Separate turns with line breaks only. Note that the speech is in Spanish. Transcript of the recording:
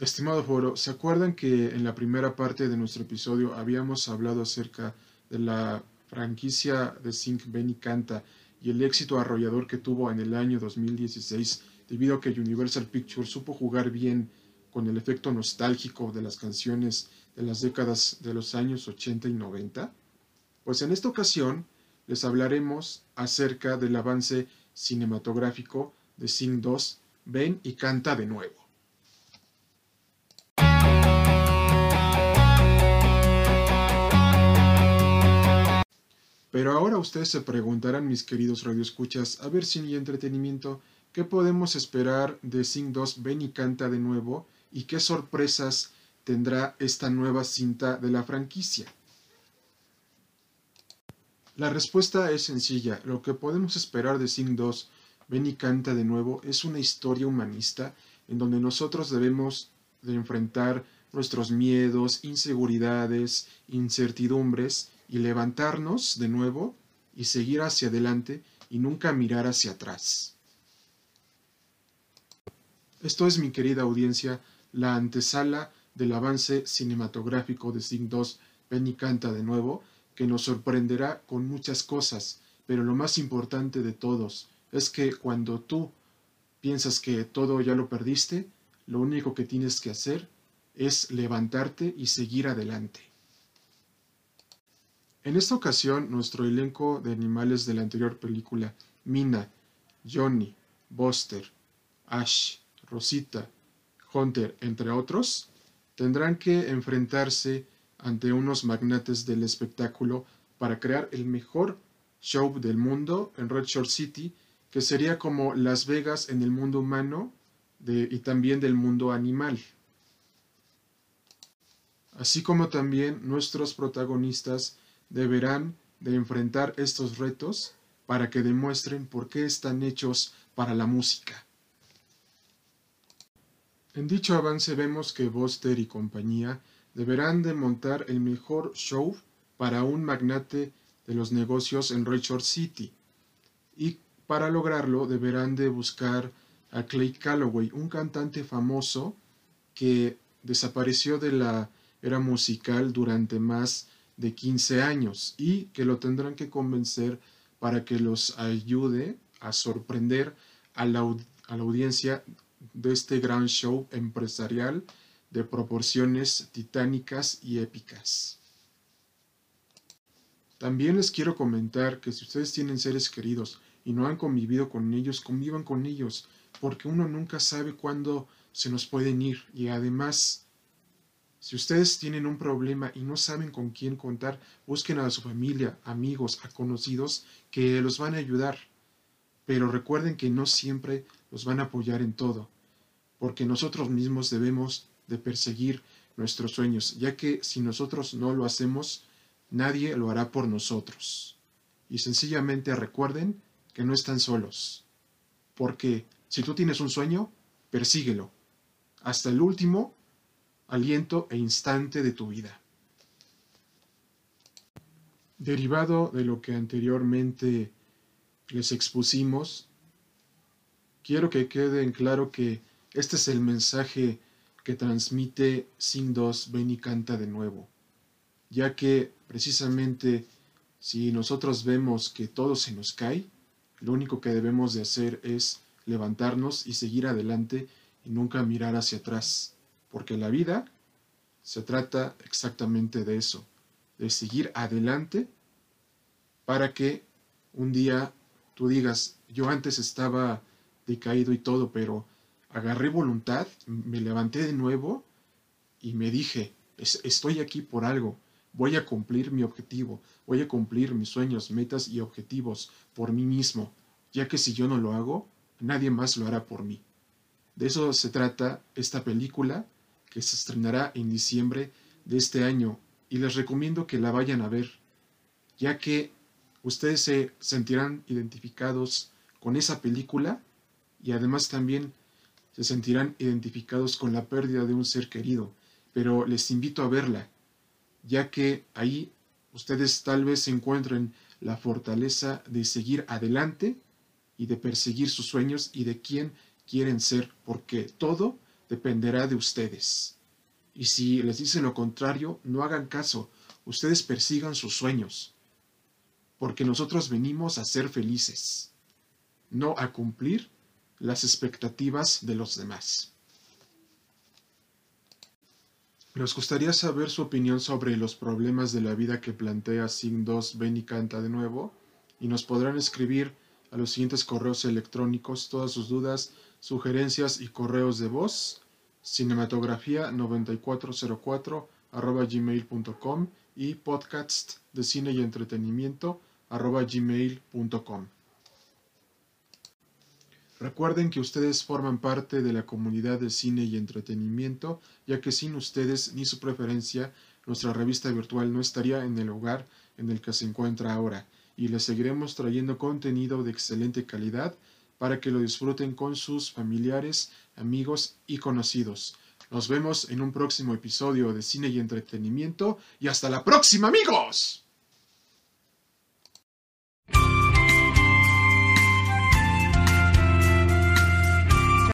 Estimado foro, ¿se acuerdan que en la primera parte de nuestro episodio habíamos hablado acerca de la franquicia de Sync Benny Canta y el éxito arrollador que tuvo en el año 2016 debido a que Universal Pictures supo jugar bien con el efecto nostálgico de las canciones de las décadas de los años 80 y 90? Pues en esta ocasión les hablaremos acerca del avance cinematográfico de Sing 2, Ven y canta de nuevo. Pero ahora ustedes se preguntarán, mis queridos radioescuchas, a ver si y entretenimiento, ¿qué podemos esperar de Sing 2 Ven y canta de nuevo? ¿Y qué sorpresas tendrá esta nueva cinta de la franquicia? La respuesta es sencilla. Lo que podemos esperar de Sing 2 Ven y canta de nuevo es una historia humanista en donde nosotros debemos de enfrentar nuestros miedos, inseguridades, incertidumbres y levantarnos de nuevo y seguir hacia adelante y nunca mirar hacia atrás. Esto es, mi querida audiencia, la antesala del avance cinematográfico de Sing 2 Ven y canta de nuevo, que nos sorprenderá con muchas cosas, pero lo más importante de todos es que cuando tú piensas que todo ya lo perdiste, lo único que tienes que hacer es levantarte y seguir adelante. En esta ocasión, nuestro elenco de animales de la anterior película, Mina, Johnny, Buster, Ash, Rosita, Hunter, entre otros, tendrán que enfrentarse ante unos magnates del espectáculo para crear el mejor show del mundo en Red Shore City, que sería como Las Vegas en el mundo humano y también del mundo animal. Así como también nuestros protagonistas deberán de enfrentar estos retos para que demuestren por qué están hechos para la música. En dicho avance vemos que Buster y compañía deberán de montar el mejor show para un magnate de los negocios en Richard City y para lograrlo deberán de buscar a Clay Calloway, un cantante famoso que desapareció de la era musical durante más de 15 años y que lo tendrán que convencer para que los ayude a sorprender a la, a la audiencia de este gran show empresarial de proporciones titánicas y épicas. También les quiero comentar que si ustedes tienen seres queridos y no han convivido con ellos, convivan con ellos, porque uno nunca sabe cuándo se nos pueden ir y además si ustedes tienen un problema y no saben con quién contar, busquen a su familia, amigos, a conocidos que los van a ayudar. Pero recuerden que no siempre los van a apoyar en todo, porque nosotros mismos debemos de perseguir nuestros sueños, ya que si nosotros no lo hacemos, nadie lo hará por nosotros. Y sencillamente recuerden que no están solos, porque si tú tienes un sueño, persíguelo. Hasta el último aliento e instante de tu vida. Derivado de lo que anteriormente les expusimos, quiero que quede en claro que este es el mensaje que transmite Sin 2 Ven y canta de nuevo, ya que precisamente si nosotros vemos que todo se nos cae, lo único que debemos de hacer es levantarnos y seguir adelante y nunca mirar hacia atrás porque la vida se trata exactamente de eso, de seguir adelante para que un día tú digas, yo antes estaba decaído y todo, pero agarré voluntad, me levanté de nuevo y me dije, estoy aquí por algo, voy a cumplir mi objetivo, voy a cumplir mis sueños, metas y objetivos por mí mismo, ya que si yo no lo hago, nadie más lo hará por mí. De eso se trata esta película que se estrenará en diciembre de este año y les recomiendo que la vayan a ver, ya que ustedes se sentirán identificados con esa película y además también se sentirán identificados con la pérdida de un ser querido, pero les invito a verla, ya que ahí ustedes tal vez encuentren la fortaleza de seguir adelante y de perseguir sus sueños y de quién quieren ser, porque todo dependerá de ustedes. Y si les dicen lo contrario, no hagan caso, ustedes persigan sus sueños, porque nosotros venimos a ser felices, no a cumplir las expectativas de los demás. Nos gustaría saber su opinión sobre los problemas de la vida que plantea Sin 2 Ven y Canta de nuevo, y nos podrán escribir a los siguientes correos electrónicos todas sus dudas, sugerencias y correos de voz cinematografía 9404 arroba gmail.com y podcast de cine y entretenimiento arroba gmail.com. Recuerden que ustedes forman parte de la comunidad de cine y entretenimiento, ya que sin ustedes ni su preferencia, nuestra revista virtual no estaría en el lugar en el que se encuentra ahora, y les seguiremos trayendo contenido de excelente calidad para que lo disfruten con sus familiares, amigos y conocidos. Nos vemos en un próximo episodio de Cine y Entretenimiento y hasta la próxima amigos.